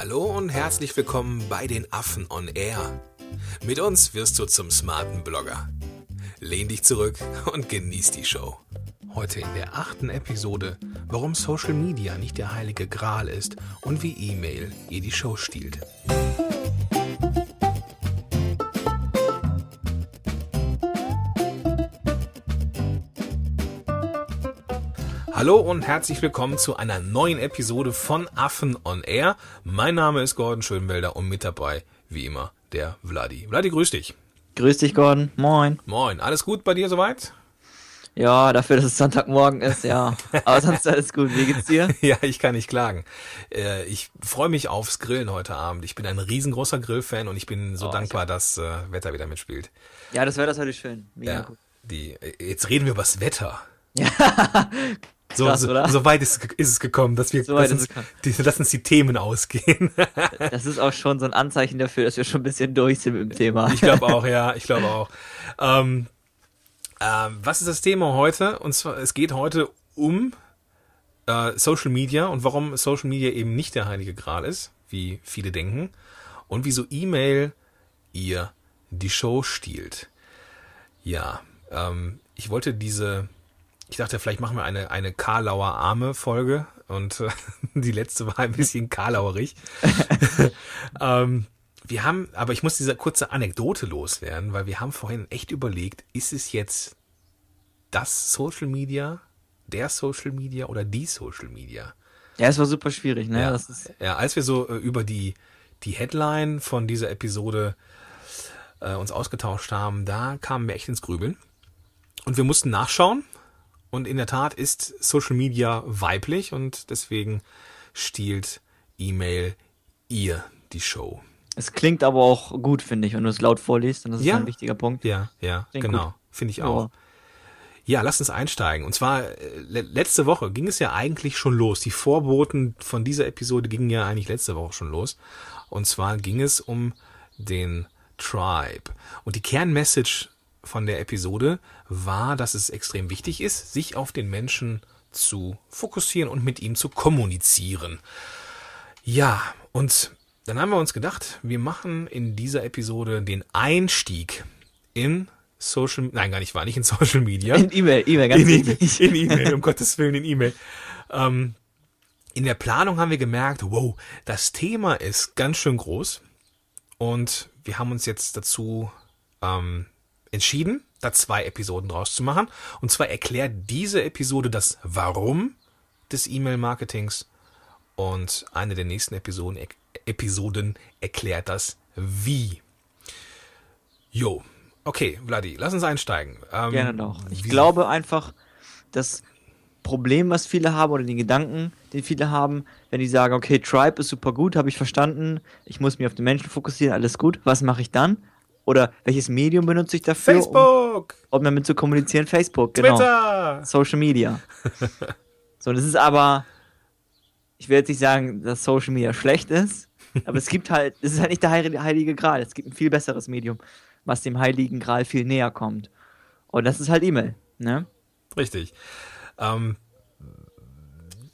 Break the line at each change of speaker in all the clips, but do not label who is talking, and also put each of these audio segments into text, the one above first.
Hallo und herzlich willkommen bei den Affen on Air. Mit uns wirst du zum smarten Blogger. Lehn dich zurück und genieß die Show. Heute in der achten Episode, warum Social Media nicht der heilige Gral ist und wie E-Mail ihr die Show stiehlt. Hallo und herzlich willkommen zu einer neuen Episode von Affen on Air. Mein Name ist Gordon Schönwelder und mit dabei, wie immer, der Vladi. Vladi, grüß dich.
Grüß dich, Gordon. Moin.
Moin. Alles gut bei dir soweit?
Ja, dafür, dass es Sonntagmorgen ist, ja. Aber sonst alles gut. Wie geht's dir?
ja, ich kann nicht klagen. Äh, ich freue mich aufs Grillen heute Abend. Ich bin ein riesengroßer Grillfan und ich bin so oh, dankbar, dass äh, Wetter wieder mitspielt.
Ja, das Wetter ist heute schön.
Mega ja, gut. Die, jetzt reden wir über das Wetter. Ja, so, Krass, so, so, weit ist, ist, es gekommen, dass wir so lass, uns, die, lass uns die Themen ausgehen.
das ist auch schon so ein Anzeichen dafür, dass wir schon ein bisschen durch sind mit dem Thema.
Ich glaube auch, ja, ich glaube auch. Ähm, ähm, was ist das Thema heute? Und zwar, es geht heute um äh, Social Media und warum Social Media eben nicht der heilige Gral ist, wie viele denken, und wieso E-Mail ihr die Show stiehlt. Ja, ähm, ich wollte diese ich dachte, vielleicht machen wir eine, eine Karlauer Arme Folge und äh, die letzte war ein bisschen karlauerig. ähm, wir haben, aber ich muss diese kurze Anekdote loswerden, weil wir haben vorhin echt überlegt, ist es jetzt das Social Media, der Social Media oder die Social Media?
Ja, es war super schwierig, ne?
Ja, ja als wir so äh, über die, die Headline von dieser Episode äh, uns ausgetauscht haben, da kamen wir echt ins Grübeln. Und wir mussten nachschauen, und in der Tat ist Social Media weiblich und deswegen stiehlt E-Mail ihr die Show.
Es klingt aber auch gut, finde ich, wenn du es laut vorliest, dann ist
ja.
ein wichtiger Punkt.
Ja, ja, klingt genau. Finde ich auch. Ja. ja, lass uns einsteigen. Und zwar, äh, letzte Woche ging es ja eigentlich schon los. Die Vorboten von dieser Episode gingen ja eigentlich letzte Woche schon los. Und zwar ging es um den Tribe. Und die Kernmessage von der Episode war, dass es extrem wichtig ist, sich auf den Menschen zu fokussieren und mit ihm zu kommunizieren. Ja, und dann haben wir uns gedacht, wir machen in dieser Episode den Einstieg in Social, nein, gar nicht, war nicht in Social Media.
In E-Mail, E-Mail, ganz
in, wichtig. In E-Mail, um Gottes Willen, in E-Mail. Ähm, in der Planung haben wir gemerkt, wow, das Thema ist ganz schön groß und wir haben uns jetzt dazu ähm, entschieden, da zwei Episoden draus zu machen. Und zwar erklärt diese Episode das Warum des E-Mail-Marketings und eine der nächsten Episoden, Episoden erklärt das Wie. Jo, okay, Vladi, lass uns einsteigen.
Ähm, Gerne doch. Ich glaube einfach, das Problem, was viele haben oder den Gedanken, den viele haben, wenn die sagen, okay, Tribe ist super gut, habe ich verstanden, ich muss mich auf den Menschen fokussieren, alles gut, was mache ich dann? Oder welches Medium benutze ich dafür?
Facebook!
Um, um damit zu kommunizieren? Facebook, genau.
Twitter!
Social Media. so, das ist aber, ich will jetzt nicht sagen, dass Social Media schlecht ist, aber es gibt halt, es ist halt nicht der heilige Gral. Es gibt ein viel besseres Medium, was dem heiligen Gral viel näher kommt. Und das ist halt E-Mail, ne?
Richtig. Ähm,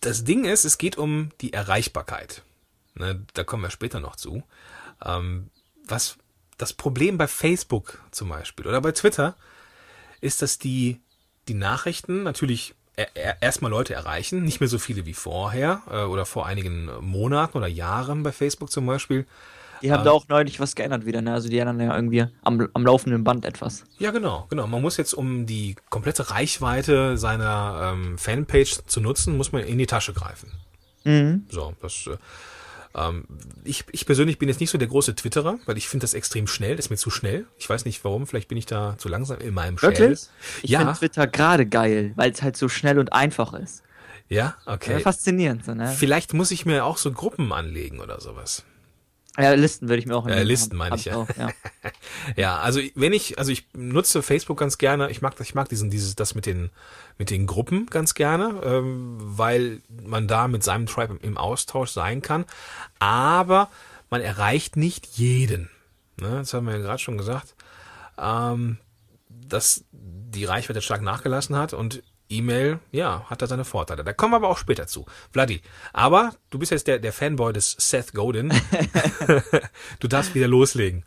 das Ding ist, es geht um die Erreichbarkeit. Ne, da kommen wir später noch zu. Ähm, was das Problem bei Facebook zum Beispiel oder bei Twitter ist, dass die, die Nachrichten natürlich erstmal Leute erreichen, nicht mehr so viele wie vorher äh, oder vor einigen Monaten oder Jahren bei Facebook zum Beispiel.
Die haben ähm, da auch neulich was geändert wieder, ne? Also die ändern ja irgendwie am, am laufenden Band etwas.
Ja, genau, genau. Man muss jetzt, um die komplette Reichweite seiner ähm, Fanpage zu nutzen, muss man in die Tasche greifen. Mhm. So, das äh, ich, ich persönlich bin jetzt nicht so der große Twitterer, weil ich finde das extrem schnell, das ist mir zu schnell. Ich weiß nicht warum, vielleicht bin ich da zu langsam in meinem
Wirklich? Shell. Ich ja. finde Twitter gerade geil, weil es halt so schnell und einfach ist.
Ja, okay. Ja,
faszinierend. So, ne?
Vielleicht muss ich mir auch so Gruppen anlegen oder sowas.
Ja, Listen würde ich mir auch
äh, Listen meine ich ja. Auch, ja. ja, also wenn ich, also ich nutze Facebook ganz gerne. Ich mag, ich mag diesen, dieses, das mit den, mit den Gruppen ganz gerne, ähm, weil man da mit seinem Tribe im Austausch sein kann. Aber man erreicht nicht jeden. Ne, das haben wir ja gerade schon gesagt, ähm, dass die Reichweite stark nachgelassen hat und E-Mail, ja, hat da seine Vorteile. Da kommen wir aber auch später zu. Vladi, aber du bist jetzt der, der Fanboy des Seth Godin. du darfst wieder loslegen.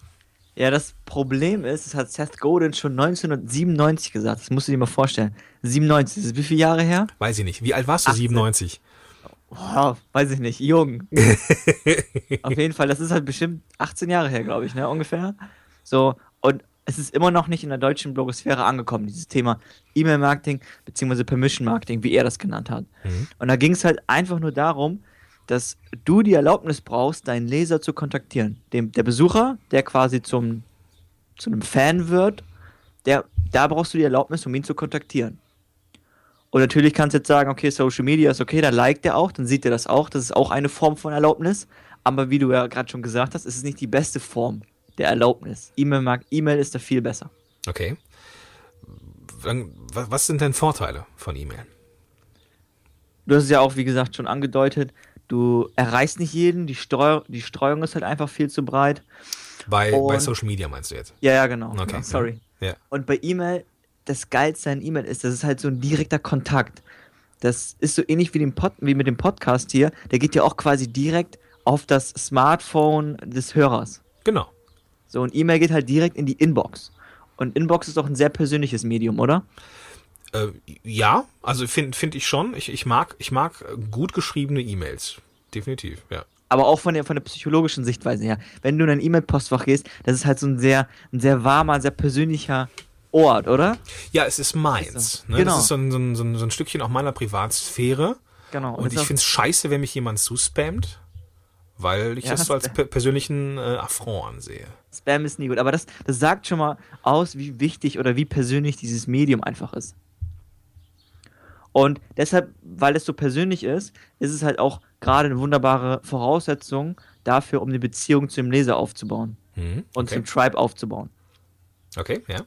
Ja, das Problem ist, es hat Seth Godin schon 1997 gesagt. Das musst du dir mal vorstellen. 97, das ist wie viele Jahre her?
Weiß ich nicht. Wie alt warst du?
18.
97.
Boah, weiß ich nicht, jung. Auf jeden Fall, das ist halt bestimmt 18 Jahre her, glaube ich, ne, ungefähr. So, und es ist immer noch nicht in der deutschen Blogosphäre angekommen, dieses Thema E-Mail-Marketing bzw. Permission-Marketing, wie er das genannt hat. Und da ging es halt einfach nur darum, dass du die Erlaubnis brauchst, deinen Leser zu kontaktieren. Dem, der Besucher, der quasi zum, zu einem Fan wird, der, da brauchst du die Erlaubnis, um ihn zu kontaktieren. Und natürlich kannst du jetzt sagen, okay, Social Media ist okay, dann liked er auch, dann sieht er das auch, das ist auch eine Form von Erlaubnis. Aber wie du ja gerade schon gesagt hast, ist es nicht die beste Form der Erlaubnis. E-Mail mag, E-Mail ist da viel besser.
Okay. Was sind denn Vorteile von E-Mail?
Du hast es ja auch, wie gesagt, schon angedeutet, du erreichst nicht jeden, die, Streu die Streuung ist halt einfach viel zu breit.
Bei, bei Social Media meinst du jetzt?
Ja, ja, genau.
Okay.
Ja, sorry.
Ja.
Und bei E-Mail, das Geilste an E-Mail ist, das ist halt so ein direkter Kontakt. Das ist so ähnlich wie, Pod, wie mit dem Podcast hier. Der geht ja auch quasi direkt auf das Smartphone des Hörers.
Genau.
So, und E-Mail geht halt direkt in die Inbox. Und Inbox ist auch ein sehr persönliches Medium, oder?
Äh, ja, also finde find ich schon. Ich, ich, mag, ich mag gut geschriebene E-Mails. Definitiv, ja.
Aber auch von der, von der psychologischen Sichtweise her. Wenn du in ein E-Mail-Postfach gehst, das ist halt so ein sehr, ein sehr warmer, sehr persönlicher Ort, oder?
Ja, es ist meins.
Ist so.
Ne?
Genau.
Das ist so ein, so, ein, so ein ein Stückchen auch meiner Privatsphäre.
Genau.
Und
ist
ich finde es scheiße, wenn mich jemand zuspammt, weil ich
Ja,
das so als per persönlichen äh, Affront ansehe.
Spam ist nie gut, aber das, das sagt schon mal aus, wie wichtig oder wie persönlich dieses Medium einfach ist. Und deshalb, weil es so persönlich ist, ist es halt auch gerade eine wunderbare Voraussetzung dafür, um eine Beziehung zu dem Leser aufzubauen und
Okay.
zum Tribe aufzubauen.
okay, ja.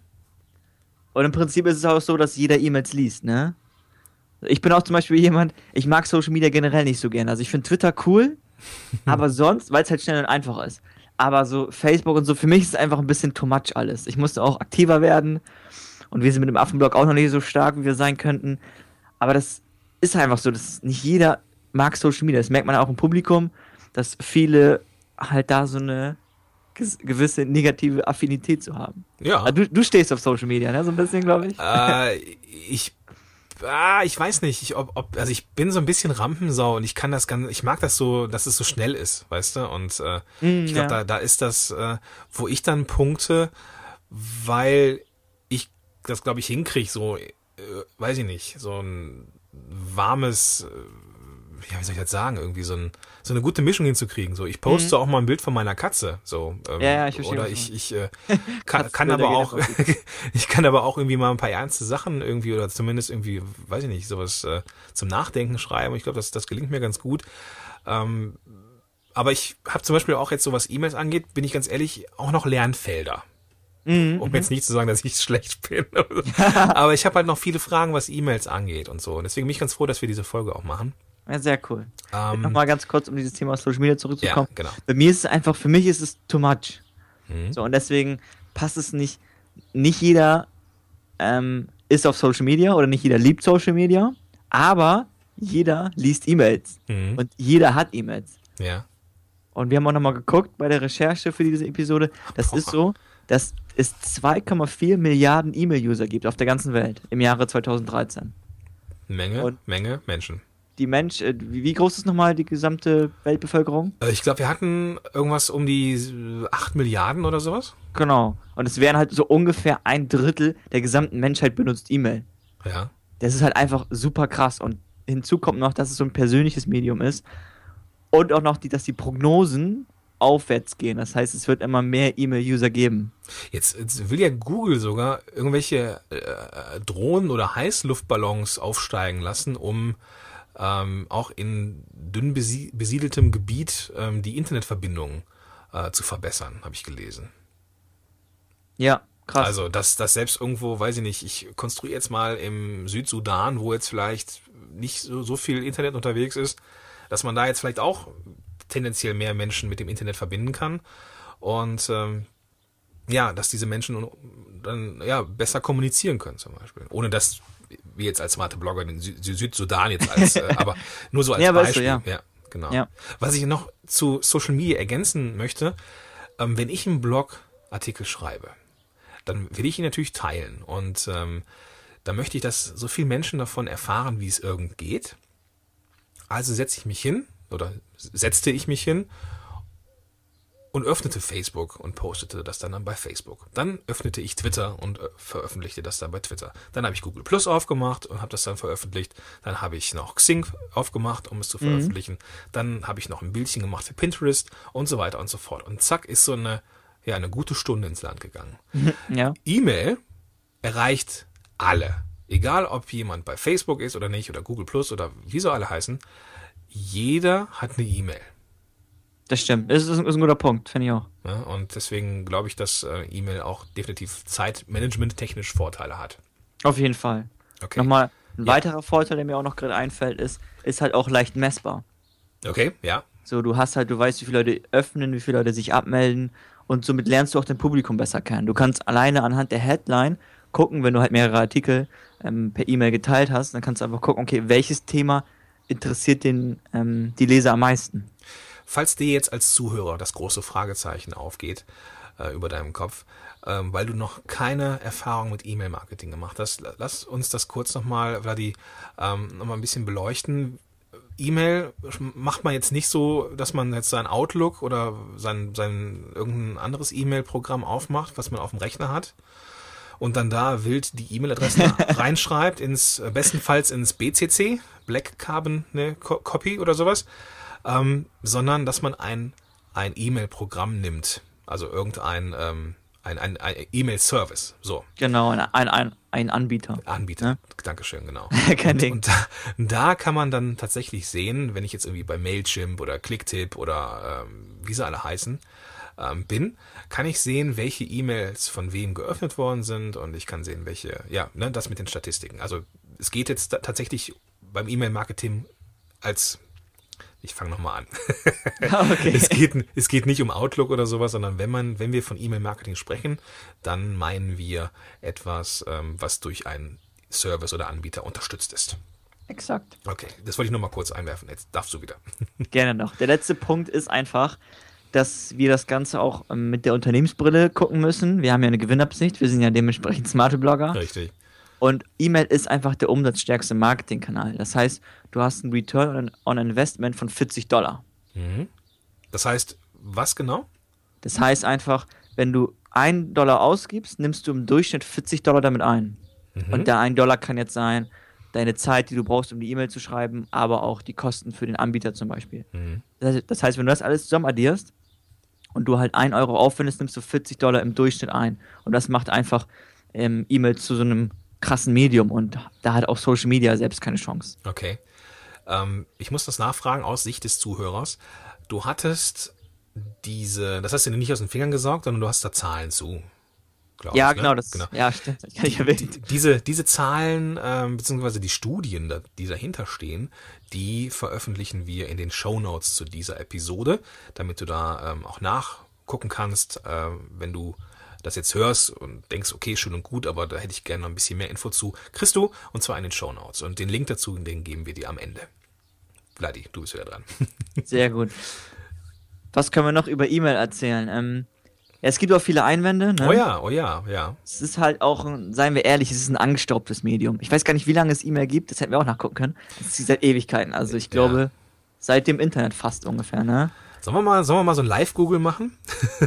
Und im Prinzip ist es auch so, dass jeder E-Mails liest, ne? Ich bin auch zum Beispiel jemand, ich mag Social Media generell nicht so gerne. Also ich finde Twitter cool, aber sonst, weil es halt schnell und einfach ist. Aber so Facebook und so, für mich ist es einfach ein bisschen too much alles. Ich musste auch aktiver werden und wir sind mit dem Affenblog auch noch nicht so stark, wie wir sein könnten. Aber das ist einfach so, dass nicht jeder mag Social Media. Das merkt man auch im Publikum, dass viele halt da so eine gewisse negative Affinität zu haben.
Ja.
Ah, Du, du stehst auf Social Media, ne? So ein bisschen, glaube ich.
äh, ich, ah, ich weiß nicht, ich, ob, ob, also ich bin so ein bisschen Rampensau und ich kann das ganz, ich mag das so, dass es so schnell ist, weißt du? Und äh,
Mm,
ich glaube,
ja.
da, da ist das, äh, wo ich dann punkte, weil ich das, glaube ich, hinkriege, so, äh, weiß ich nicht, so ein warmes, äh, ja, wie soll ich das sagen, irgendwie so, ein, so eine gute Mischung hinzukriegen. So, ich poste auch mal ein Bild von meiner Katze, so, ähm,
Mhm. Ja, ja, ich verstehe,
oder ich, ich äh, kann, kann aber auch, ich kann aber auch irgendwie mal ein paar ernste Sachen irgendwie oder zumindest irgendwie, weiß ich nicht, sowas äh, zum Nachdenken schreiben. Ich glaube, das, das gelingt mir ganz gut. Ähm, aber ich habe zum Beispiel auch jetzt so was E-Mails angeht, bin ich ganz ehrlich, auch noch Lernfelder.
Mhm,
Um jetzt nicht zu sagen, dass ich schlecht bin. aber ich habe halt noch viele Fragen, was E-Mails angeht und so. Und deswegen bin ich ganz froh, dass wir diese Folge auch machen.
Ja, sehr cool.
Ähm,
Nochmal ganz kurz, um dieses Thema Social Media zurückzukommen.
Ja, genau.
Bei mir ist es einfach, für mich ist es too much.
Mhm.
So, und deswegen passt es nicht. Nicht jeder ähm, ist auf Social Media oder nicht jeder liebt Social Media, aber jeder liest E-Mails
Mhm.
und jeder hat E-Mails.
Ja.
Und wir haben auch nochmal geguckt bei der Recherche für diese Episode. Das ist so, dass es 2,4 Milliarden E-Mail-User gibt auf der ganzen Welt im Jahre 2013.
Menge,
Und-
Menge Menschen.
Die Mensch, äh, wie groß ist nochmal die gesamte Weltbevölkerung?
Äh, Ich glaube, wir hatten irgendwas um die äh, 8 Milliarden oder sowas.
Genau. Und es wären halt so ungefähr ein Drittel der gesamten Menschheit benutzt E-Mail.
Ja.
Das ist halt einfach super krass. Und hinzu kommt noch, dass es so ein persönliches Medium ist. Und auch noch, die, dass die Prognosen aufwärts gehen. Das heißt, es wird immer mehr E-Mail-User geben.
Jetzt, jetzt will ja Google sogar irgendwelche äh, Drohnen oder Heißluftballons aufsteigen lassen, um ähm, auch in dünn besie besiedeltem Gebiet ähm, die Internetverbindung äh, zu verbessern, habe ich gelesen.
Ja, krass.
Also, dass das selbst irgendwo, weiß ich nicht, ich konstruiere jetzt mal im Südsudan, wo jetzt vielleicht nicht so, so viel Internet unterwegs ist, dass man da jetzt vielleicht auch tendenziell mehr Menschen mit dem Internet verbinden kann und ähm, ja, dass diese Menschen dann ja besser kommunizieren können zum Beispiel, ohne dass wie jetzt als smarte Blogger den Sü Sü Südsudan jetzt als, äh, aber nur so als
Ja, weißt du,
Beispiel.
ja.
ja, genau.
Ja.
Was ich noch zu Social Media ergänzen möchte, ähm, wenn ich einen Blogartikel schreibe, dann will ich ihn natürlich teilen und ähm, da möchte ich, dass so viele Menschen davon erfahren, wie es irgend geht. Also setze ich mich hin oder setzte ich mich hin und öffnete Facebook und postete das dann, dann bei Facebook. Dann öffnete ich Twitter und äh, veröffentlichte das dann bei Twitter. Dann habe ich Google Plus aufgemacht und habe das dann veröffentlicht. Dann habe ich noch Xing aufgemacht, um es zu veröffentlichen. Dann habe ich noch ein Bildchen gemacht für Pinterest und so weiter und so fort. Und zack ist so eine ja eine gute Stunde ins Land gegangen.
Ja.
E-Mail erreicht alle. Egal, ob jemand bei Facebook ist oder nicht oder Google Plus oder wie so alle heißen. Jeder hat eine E-Mail.
Das stimmt. Das ist, ist ein guter Punkt, finde ich auch.
Ja, und deswegen glaube ich, dass äh, E-Mail auch definitiv Zeitmanagement technisch Vorteile hat.
Auf jeden Fall.
Okay.
Nochmal ein
Ja.
weiterer Vorteil, der mir auch noch gerade einfällt, ist, ist halt auch leicht messbar.
Okay, ja.
So, du hast halt, du weißt, wie viele Leute öffnen, wie viele Leute sich abmelden und somit lernst du auch dein Publikum besser kennen. Du kannst alleine anhand der Headline gucken, wenn du halt mehrere Artikel ähm, per E-Mail geteilt hast, dann kannst du einfach gucken, okay, welches Thema interessiert den, ähm, die Leser am meisten.
Falls dir jetzt als Zuhörer das große Fragezeichen aufgeht äh, über deinem Kopf, ähm, weil du noch keine Erfahrung mit E-Mail-Marketing gemacht hast, la- lass uns das kurz nochmal, Vladi, ähm, nochmal ein bisschen beleuchten. E-Mail macht man jetzt nicht so, dass man jetzt sein Outlook oder sein, sein irgendein anderes E-Mail-Programm aufmacht, was man auf dem Rechner hat und dann da wild die E-Mail-Adressen reinschreibt, ins äh, bestenfalls ins BCC, Black Carbon ne, Co Copy oder sowas, ähm, sondern dass man ein, ein E-Mail-Programm nimmt, also irgendein ähm, ein, ein, ein E-Mail-Service, so,
Genau, ein, ein, ein, Anbieter.
Anbieter.
Ja.
Dankeschön, genau.
Kein
und,
Ding.
Und da, da kann man dann tatsächlich sehen, wenn ich jetzt irgendwie bei Mailchimp oder Clicktip oder ähm, wie sie alle heißen, ähm, bin, kann ich sehen, welche E-Mails von wem geöffnet worden sind und ich kann sehen, welche, ja, ne, das mit den Statistiken. Also es geht jetzt tatsächlich beim E-Mail-Marketing als ich fange nochmal an.
okay.
Es geht, es geht nicht um Outlook oder sowas, sondern wenn man, wenn wir von E-Mail-Marketing sprechen, dann meinen wir etwas, ähm, was durch einen Service oder Anbieter unterstützt ist.
Exakt.
Okay, das wollte ich nur mal kurz einwerfen. Jetzt darfst du wieder.
Gerne noch. Der letzte Punkt ist einfach, dass wir das Ganze auch ähm, mit der Unternehmensbrille gucken müssen. Wir haben ja eine Gewinnabsicht, wir sind ja dementsprechend smarte Blogger.
Richtig.
Und E-Mail ist einfach der umsatzstärkste Marketingkanal. Das heißt, du hast einen Return on, Investment von 40 Dollar.
Mhm. Das heißt, was genau?
Das heißt einfach, wenn du 1 Dollar ausgibst, nimmst du im Durchschnitt 40 Dollar damit ein.
Mhm.
Und der 1 Dollar kann jetzt sein, deine Zeit, die du brauchst, um die E-Mail zu schreiben, aber auch die Kosten für den Anbieter zum Beispiel.
Mhm.
Das heißt- das heißt, wenn du das alles zusammen addierst und du halt 1 Euro aufwendest, nimmst du 40 Dollar im Durchschnitt ein. Und das macht einfach ähm, E-Mail zu so einem krassen Medium und da hat auch Social Media selbst keine Chance.
Okay. Ähm, ich muss das nachfragen aus Sicht des Zuhörers. Du hattest diese, das hast du dir nicht aus den Fingern gesaugt, sondern du hast da Zahlen zu. glaub
Ja,
ich, ne?
genau, das ja, stimmt. Das erwähnen.
Die- diese, diese Zahlen, ähm, beziehungsweise die Studien, die dahinter stehen, die veröffentlichen wir in den Show Notes zu dieser Episode, damit du da ähm, auch nachgucken kannst, äh, wenn du das jetzt hörst und denkst, okay, schön und gut, aber da hätte ich gerne noch ein bisschen mehr Info zu, kriegst du, und zwar in den Show Notes. Und den Link dazu, den geben wir dir am Ende. Vladi, du bist wieder dran.
Sehr gut. Was können wir noch über E-Mail erzählen? Ähm, es gibt auch viele Einwände. Ne?
Oh ja, oh ja, ja.
Es ist halt auch, seien wir ehrlich, es ist ein angestaubtes Medium. Ich weiß gar nicht, wie lange es E-Mail gibt, das hätten wir auch nachgucken können. Es ist seit Ewigkeiten, also ich glaube,
Ja.
seit dem Internet fast ungefähr, ne?
Sollen wir mal, sollen wir mal so ein Live-Google machen?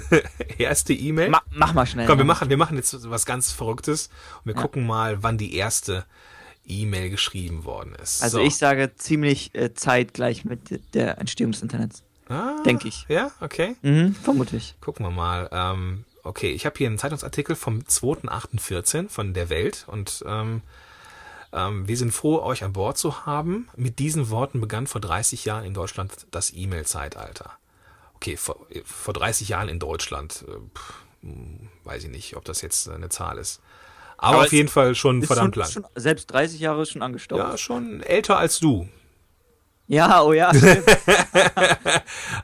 Erste E-Mail?
Ma mach mal schnell.
Komm, wir machen, wir machen jetzt was ganz Verrücktes und wir
Ja.
gucken mal, wann die erste E-Mail geschrieben worden ist.
Also
so.
ich sage ziemlich äh, zeitgleich mit der Entstehung des Internets.
ah,
denk ich.
Ja, okay.
Mhm, vermutlich.
Gucken wir mal. Ähm, okay, ich habe hier einen Zeitungsartikel vom 2.8.14 von der Welt und ähm, ähm, wir sind froh, euch an Bord zu haben. Mit diesen Worten begann vor 30 Jahren in Deutschland das E-Mail-Zeitalter. Okay, vor, vor 30 Jahren in Deutschland, äh, pff, hm, weiß ich nicht, ob das jetzt eine Zahl ist. Aber,
Aber
auf jeden Fall schon verdammt
schon,
lang.
Schon, selbst 30 Jahre ist schon angestaubt.
Ja, schon älter als du.
Ja, oh ja.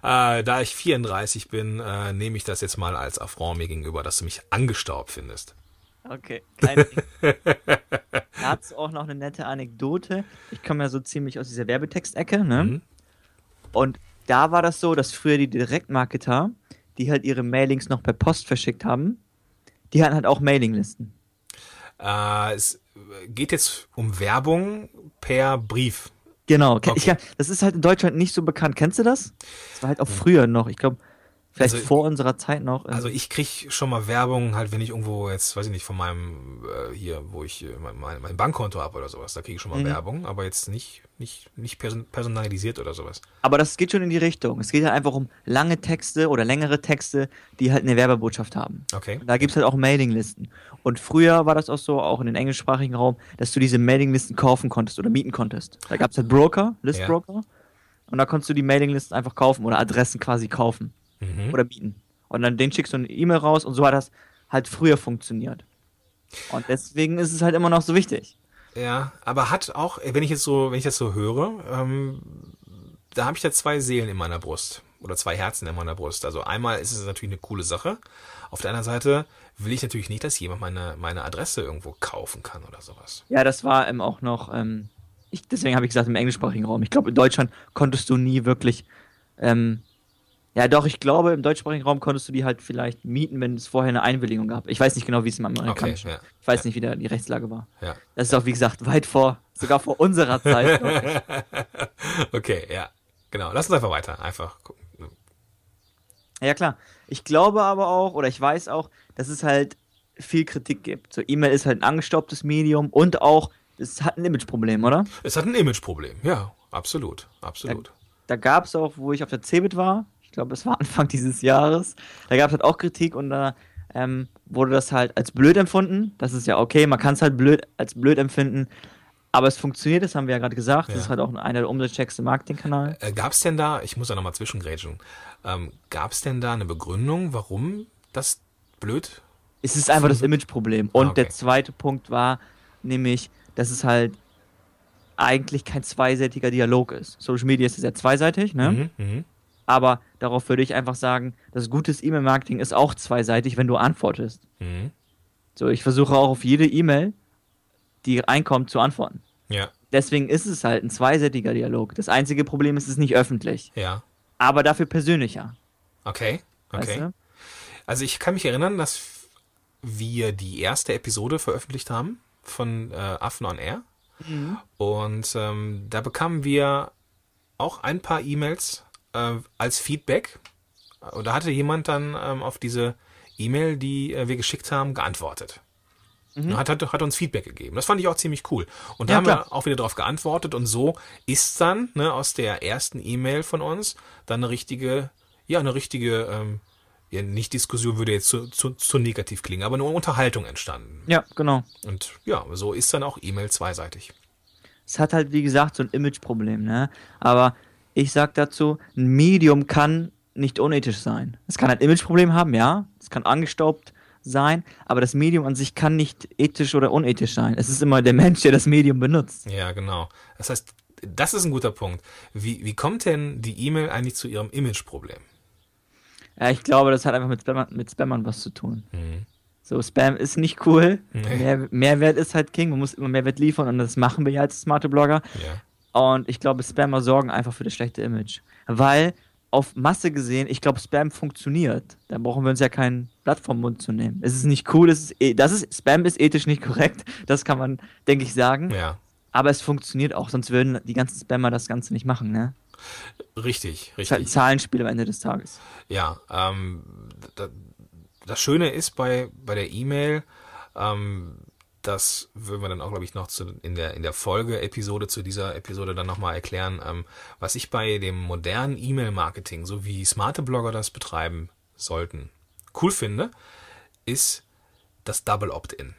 Äh, da ich 34 bin, äh, nehme ich das jetzt mal als Affront mir gegenüber, dass du mich angestaubt findest.
Okay, kein Ding. Dazu auch noch eine nette Anekdote. Ich komme ja so ziemlich aus dieser Werbetextecke, ne?
Mhm.
Und da war das so, dass früher die Direktmarketer, die halt ihre Mailings noch per Post verschickt haben, die hatten halt auch Mailinglisten.
Äh, es geht jetzt um Werbung per Brief.
Genau,
Okay.
ich das ist halt in Deutschland nicht so bekannt. Kennst du das? Das war halt auch früher noch. Ich glaube, vielleicht
Also-
vor unserer Zeit noch.
Also ich krieg schon mal Werbung, halt wenn ich irgendwo jetzt, weiß ich nicht, von meinem äh, hier, wo ich äh, mein, mein, Bankkonto habe oder sowas, da kriege ich schon mal
Mhm.
Werbung, aber jetzt nicht nicht nicht person personalisiert oder sowas.
Aber das geht schon in die Richtung. Es geht halt einfach um lange Texte oder längere Texte, die halt eine Werbebotschaft haben.
Okay.
Und da gibt es halt auch Mailinglisten. Und früher war das auch so, auch in den englischsprachigen Raum, dass du diese Mailinglisten kaufen konntest oder mieten konntest. Da gab es halt Broker, Listbroker. Und da konntest du die Mailinglisten einfach kaufen oder Adressen quasi kaufen
Mhm.
oder mieten. Und dann den schickst du eine E-Mail raus und so hat das halt früher funktioniert. Und deswegen ist es halt immer noch so wichtig.
Ja, aber hat auch, wenn ich jetzt so, wenn ich das so höre, ähm, da habe ich ja zwei Seelen in meiner Brust oder zwei Herzen in meiner Brust. Also einmal ist es natürlich eine coole Sache. Auf der anderen Seite will ich natürlich nicht, dass jemand meine meine Adresse irgendwo kaufen kann oder sowas.
Ja, das war ähm, auch noch, ähm, ich, deswegen habe ich gesagt, im englischsprachigen Raum. Ich glaube, in Deutschland konntest du nie wirklich, ähm, ja doch, ich glaube, im deutschsprachigen Raum konntest du die halt vielleicht mieten, wenn es vorher eine Einwilligung gab. Ich weiß nicht genau, wie es im amerikanischen
ja.
Ich weiß nicht, wie da die Rechtslage war.
Ja.
Das ist auch, wie gesagt, weit vor, sogar vor unserer Zeit.
Okay, ja. Genau. Lass uns einfach weiter. Einfach gucken.
ja, klar. Ich glaube aber auch, oder ich weiß auch, dass es halt viel Kritik gibt. So, E-Mail ist halt ein angestaubtes Medium und auch, es hat ein Imageproblem, oder?
Es hat ein Imageproblem. Ja, absolut. Absolut.
da gab es auch, wo ich auf der Cebit war, ich glaube, es war Anfang dieses Jahres, da gab es halt auch Kritik und da ähm, wurde das halt als blöd empfunden. Das ist ja okay, man kann es halt blöd als blöd empfinden, aber es funktioniert, das haben wir ja gerade gesagt. Das
Ja.
ist halt auch einer der umsatzstärkste Marketingkanal.
Äh, gab es denn da, ich muss da nochmal zwischengrätschen, ähm, gab es denn da eine Begründung, warum das blöd?
Es ist einfach das Imageproblem. Und
Ah, okay.
der zweite Punkt war nämlich, dass es halt eigentlich kein zweiseitiger Dialog ist. Social Media ist ja zweiseitig, ne?
Mhm, mhm.
Aber darauf würde ich einfach sagen, dass gutes E-Mail-Marketing ist auch zweiseitig, wenn du antwortest.
Mhm.
So, ich versuche auch auf jede E-Mail, die reinkommt, zu antworten.
Ja,
Deswegen ist es halt ein zweiseitiger Dialog. Das einzige Problem ist, es ist nicht öffentlich.
ja.
Aber dafür persönlicher.
Okay, okay.
Weißt du?
Also ich kann mich erinnern, dass wir die erste Episode veröffentlicht haben von äh, Affen on Air.
Mhm.
Und ähm, da bekamen wir auch ein paar E-Mails äh, als Feedback. Da hatte jemand dann ähm, auf diese E-Mail, die äh, wir geschickt haben, geantwortet. Und hat, hat, hat uns Feedback gegeben. Das fand ich auch ziemlich cool. Und da
Ja,
haben
klar.
wir auch wieder darauf geantwortet. Und so ist dann ne, aus der ersten E-Mail von uns dann eine richtige, ja, eine richtige, ähm, ja, nicht Diskussion würde jetzt zu, zu, zu negativ klingen, aber eine Unterhaltung entstanden.
Ja, genau.
Und ja, so ist dann auch E-Mail zweiseitig.
Es hat halt, wie gesagt, so ein Imageproblem, ne? Aber ich sag dazu, ein Medium kann nicht unethisch sein. Es kann ein Imageproblem haben, ja. Es kann angestaubt sein, aber das Medium an sich kann nicht ethisch oder unethisch sein. Es ist immer der Mensch, der das Medium benutzt.
Ja, genau. Das heißt, das ist ein guter Punkt. Wie, wie kommt denn die E-Mail eigentlich zu ihrem Imageproblem?
Ja, ich glaube, das hat einfach mit Spammern, mit Spammern was zu tun.
Mhm.
So, Spam ist nicht cool.
Nee.
Mehr, Mehrwert ist halt King. Man muss immer Mehrwert liefern und das machen wir ja als smarte Blogger.
Ja.
Und ich glaube, Spammer sorgen einfach für das schlechte Image. Weil auf Masse gesehen, ich glaube, Spam funktioniert. Da brauchen wir uns ja kein Blatt vom Mund zu nehmen. Es ist nicht cool, es ist, e- das ist, Spam ist ethisch nicht korrekt. Das kann man, denke ich, sagen.
Ja,
Aber es funktioniert auch, sonst würden die ganzen Spammer das Ganze nicht machen, ne?
richtig,
Es ist halt ein
richtig.
Zahlenspiel am Ende des Tages.
Ja, ähm, da, das Schöne ist bei, bei der E-Mail, ähm, das würden wir dann auch, glaube ich, noch zu, in der, in der Folge-Episode zu dieser Episode dann nochmal erklären, ähm, was ich bei dem modernen E-Mail-Marketing, so wie smarte Blogger das betreiben sollten, cool finde, ist das Double Opt-in.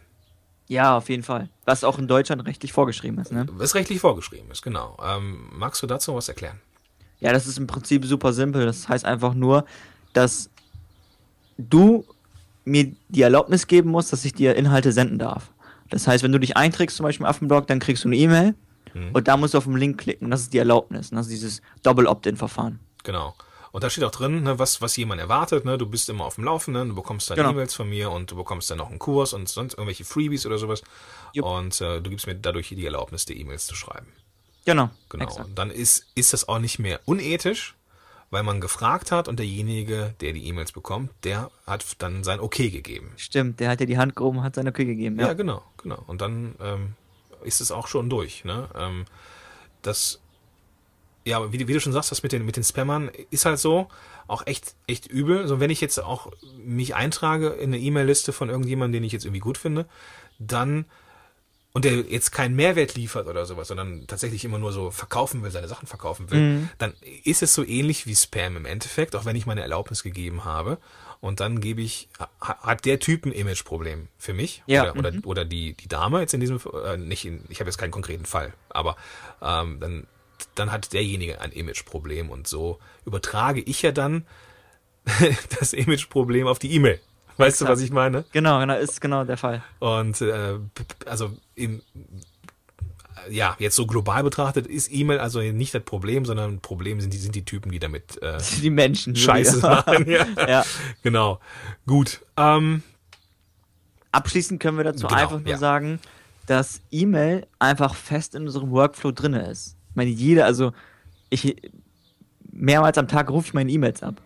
Ja, auf jeden Fall. Was auch in Deutschland rechtlich vorgeschrieben ist, ne?
Was rechtlich vorgeschrieben ist, genau. Ähm, magst du dazu was erklären?
Ja, das ist im Prinzip super simpel. Das heißt einfach nur, dass du mir die Erlaubnis geben musst, dass ich dir Inhalte senden darf. Das heißt, wenn du dich einträgst, zum Beispiel im Affenblog, dann kriegst du eine E-Mail und da musst du auf den Link klicken. Das ist die Erlaubnis. Und das ist dieses Double Opt-in-Verfahren.
Genau. Und da steht auch drin, ne, was, was jemand erwartet. Ne? Du bist immer auf dem Laufenden, du bekommst dann
Genau.
E-Mails von mir und du bekommst dann noch einen Kurs und sonst irgendwelche Freebies oder sowas.
Jupp.
Und äh, du gibst mir dadurch die Erlaubnis, die E-Mails zu schreiben.
Genau.
Genau.
Exakt.
Dann ist, ist das auch nicht mehr unethisch, weil man gefragt hat und derjenige, der die E-Mails bekommt, der hat dann sein Okay gegeben.
Stimmt, der hat ja die Hand gehoben und hat seine Kühe gegeben.
Ja,
Ja.
genau, genau. Und dann ähm, ist es auch schon durch. Ne? Ähm, das, ja, wie, du- wie du schon sagst, das mit den, mit den Spammern ist halt so auch echt, echt übel. So, wenn ich jetzt auch mich eintrage in eine E-Mail-Liste von irgendjemandem, den ich jetzt irgendwie gut finde, dann und der jetzt keinen Mehrwert liefert oder sowas, sondern tatsächlich immer nur so verkaufen will, seine Sachen verkaufen will,
Mhm.
dann ist es so ähnlich wie Spam im Endeffekt, auch wenn ich meine Erlaubnis gegeben habe. Und dann gebe ich, ha- hat der Typ ein Imageproblem für mich
Ja,
oder, oder,
mhm.
oder die, die Dame jetzt in diesem, äh, nicht in, ich habe jetzt keinen konkreten Fall, aber ähm, dann, dann hat derjenige ein Imageproblem und so übertrage ich ja dann das Imageproblem auf die E-Mail. Weißt du,
Exakt.
was ich meine?
Genau, genau, ist genau der Fall.
Und äh, also im, ja, jetzt so global betrachtet ist E-Mail also nicht das Problem, sondern Problem sind die, sind die Typen, die damit äh,
Die Menschen.
Scheiße
wieder.
machen. Ja.
ja.
Genau. Gut. Ähm,
Abschließend können wir dazu
Genau,
einfach nur
ja.
sagen, dass E-Mail einfach fest in unserem Workflow drin ist. Ich meine, jeder, also ich mehrmals am Tag rufe ich meine E-Mails ab.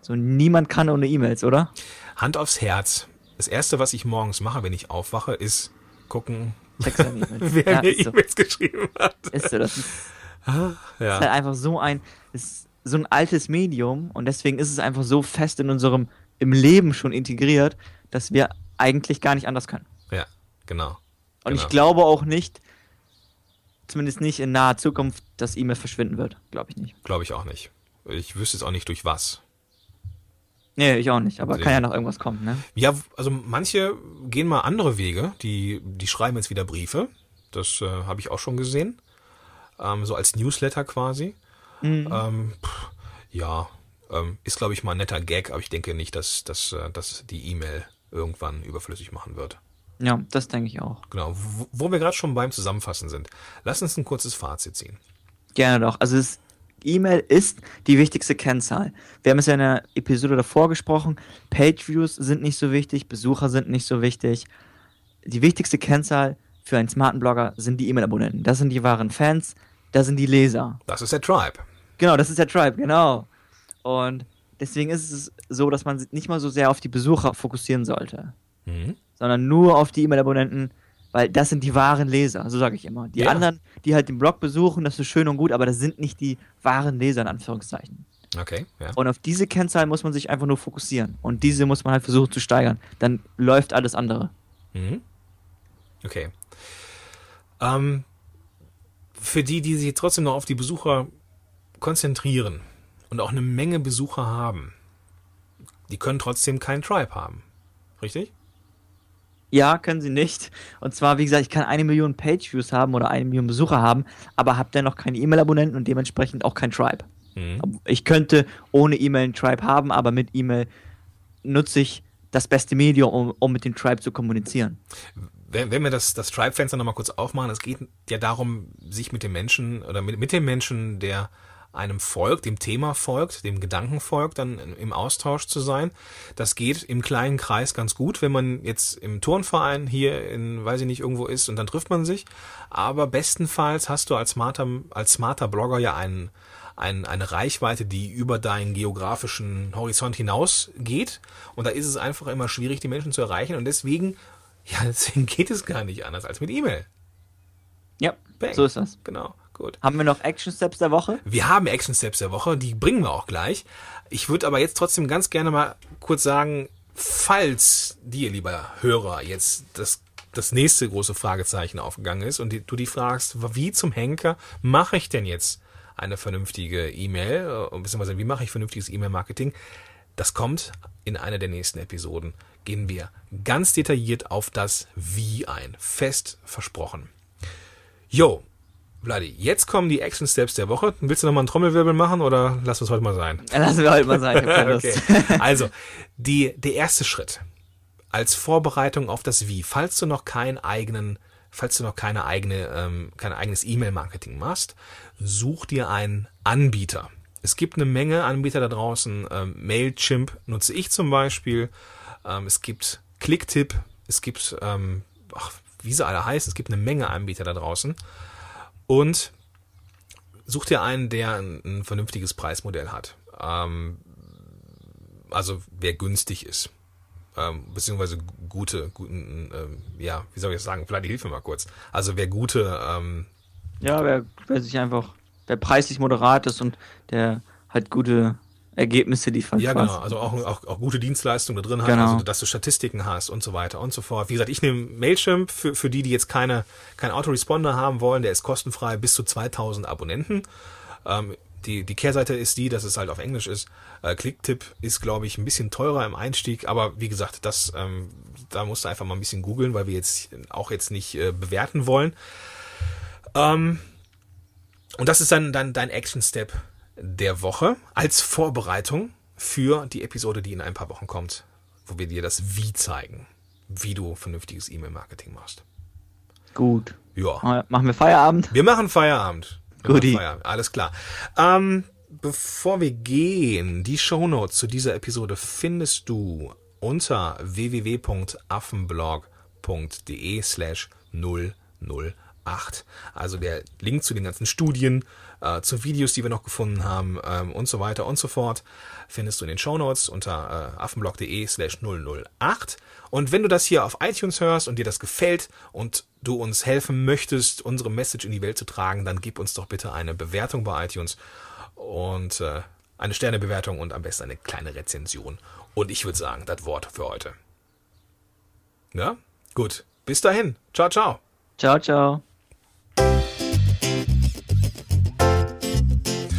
So niemand kann ohne E-Mails, oder?
Hand aufs Herz. Das erste, was ich morgens mache, wenn ich aufwache, ist gucken,
E-Mails.
wer
ja,
mir
ist so.
E-Mails geschrieben hat.
Ist so, das ist, ist halt
Ja.
einfach so ein, ist so ein altes Medium und deswegen ist es einfach so fest in unserem, im Leben schon integriert, dass wir eigentlich gar nicht anders können.
ja, genau.
Und
genau.
ich glaube auch nicht, zumindest nicht in naher Zukunft, dass E-Mail verschwinden wird. Glaube ich nicht.
Glaube ich auch nicht. Ich wüsste jetzt auch nicht durch was.
Nee, ich auch nicht, aber kann ja noch irgendwas kommen, ne?
Ja, also manche gehen mal andere Wege. Die, die schreiben jetzt wieder Briefe. Das äh, habe ich auch schon gesehen. Ähm, so als Newsletter quasi.
Mhm.
Ähm, pff, ja, ähm, ist glaube ich mal ein netter Gag, aber ich denke nicht, dass, dass, äh, dass die E-Mail irgendwann überflüssig machen wird.
Ja, das denke ich auch.
Genau. Wo, wo wir gerade schon beim Zusammenfassen sind. Lass uns ein kurzes Fazit ziehen.
Gerne doch. Also es, E-Mail ist die wichtigste Kennzahl. Wir haben es ja in der Episode davor gesprochen. Page-Views sind nicht so wichtig, Besucher sind nicht so wichtig. Die wichtigste Kennzahl für einen smarten Blogger sind die E-Mail-Abonnenten. Das sind die wahren Fans, das sind die Leser.
Das ist der Tribe.
Genau, das ist der Tribe, genau. Und deswegen ist es so, dass man sich nicht mal so sehr auf die Besucher fokussieren sollte,
Mhm.
sondern nur auf die E-Mail-Abonnenten, weil das sind die wahren Leser, so sage ich immer. Die
Ja.
anderen, die halt den Blog besuchen, das ist schön und gut, aber das sind nicht die wahren Leser, in Anführungszeichen.
Okay, ja.
Und auf diese Kennzahl muss man sich einfach nur fokussieren. Und diese muss man halt versuchen zu steigern. Dann läuft alles andere.
Mhm. Okay. Ähm, für die, die sich trotzdem noch auf die Besucher konzentrieren und auch eine Menge Besucher haben, die können trotzdem keinen Tribe haben. Richtig?
Ja, können sie nicht. Und zwar, wie gesagt, ich kann eine Million Page-Views haben oder eine Million Besucher haben, aber habe dennoch keine E-Mail-Abonnenten und dementsprechend auch kein Tribe.
Mhm.
Ich könnte ohne E-Mail einen Tribe haben, aber mit E-Mail nutze ich das beste Medium, um, um mit dem Tribe zu kommunizieren.
Wenn, wenn wir das, das Tribe-Fenster nochmal kurz aufmachen, es geht ja darum, sich mit dem Menschen oder mit, mit dem Menschen, der einem folgt, dem Thema folgt, dem Gedanken folgt, dann im Austausch zu sein. Das geht im kleinen Kreis ganz gut, wenn man jetzt im Turnverein hier in, weiß ich nicht, irgendwo ist und dann trifft man sich. Aber bestenfalls hast du als smarter, als smarter Blogger ja einen, ein, eine Reichweite, die über deinen geografischen Horizont hinaus geht. Und da ist es einfach immer schwierig, die Menschen zu erreichen. Und deswegen, ja, deswegen geht es gar nicht anders als mit E-Mail.
Ja,
Bang.
so ist das.
Genau, gut.
Haben wir noch Action Steps der Woche?
Wir haben Action Steps der Woche, die bringen wir auch gleich. Ich würde aber jetzt trotzdem ganz gerne mal kurz sagen, falls dir, lieber Hörer, jetzt das, das nächste große Fragezeichen aufgegangen ist und die, du die fragst, wie zum Henker mache ich denn jetzt eine vernünftige E-Mail, äh, beziehungsweise wie mache ich vernünftiges E-Mail-Marketing, das kommt in einer der nächsten Episoden. Gehen wir ganz detailliert auf das Wie ein. Fest versprochen. Jo, Vladi, jetzt kommen die Action Steps der Woche. Willst du nochmal einen Trommelwirbel machen oder lass es heute mal sein?
Lassen wir heute mal sein.
Okay. Also, die, der erste Schritt als Vorbereitung auf das Wie, falls du noch keinen eigenen, falls du noch keine eigene, ähm, kein eigenes E-Mail-Marketing machst, such dir einen Anbieter. Es gibt eine Menge Anbieter da draußen. Ähm, Mailchimp nutze ich zum Beispiel. Ähm, es gibt Clicktip. Es gibt, ähm, ach, wie sie alle heißen, es gibt eine Menge Anbieter da draußen. Und such dir einen, der ein, ein vernünftiges Preismodell hat. Ähm, also wer günstig ist. Ähm, beziehungsweise gute, guten, ähm, ja, wie soll ich das sagen? Vielleicht hilf mir mal kurz. Also wer gute, ähm,
Ja, wer, wer sich einfach, wer preislich moderat ist und der halt gute Ergebnisse liefert.
ja genau, also auch, auch, auch gute Dienstleistungen da drin
Genau.
also dass du Statistiken hast und so weiter und so fort. Wie gesagt, ich nehme Mailchimp für, für die, die jetzt keine, keinen Autoresponder haben wollen, der ist kostenfrei bis zu 2000 Abonnenten. Ähm, die, die Kehrseite ist die, dass es halt auf Englisch ist. Äh, Clicktip ist, glaube ich, ein bisschen teurer im Einstieg, aber wie gesagt, das, ähm, da musst du einfach mal ein bisschen googeln, weil wir jetzt auch jetzt nicht äh, bewerten wollen. Ähm, und das ist dann, dann dein Action-Step der Woche als Vorbereitung für die Episode, die in ein paar Wochen kommt, wo wir dir das Wie zeigen, wie du vernünftiges E-Mail-Marketing machst.
Gut.
Ja.
Machen wir Feierabend?
Wir machen Feierabend. Wir machen Feierabend. Alles klar. Ähm, bevor wir gehen, die Shownotes zu dieser Episode findest du unter www.affenblog.de slash 008. Also der Link zu den ganzen Studien, äh, zu Videos, die wir noch gefunden haben ähm, und so weiter und so fort, findest du in den Shownotes unter äh, affenblog.de slash 008. Und wenn du das hier auf iTunes hörst und dir das gefällt und du uns helfen möchtest, unsere Message in die Welt zu tragen, dann gib uns doch bitte eine Bewertung bei iTunes und äh, eine Sternebewertung und am besten eine kleine Rezension. Und ich würde sagen, das Wort für heute. Ja? Gut. Bis dahin. Ciao, ciao.
Ciao, ciao.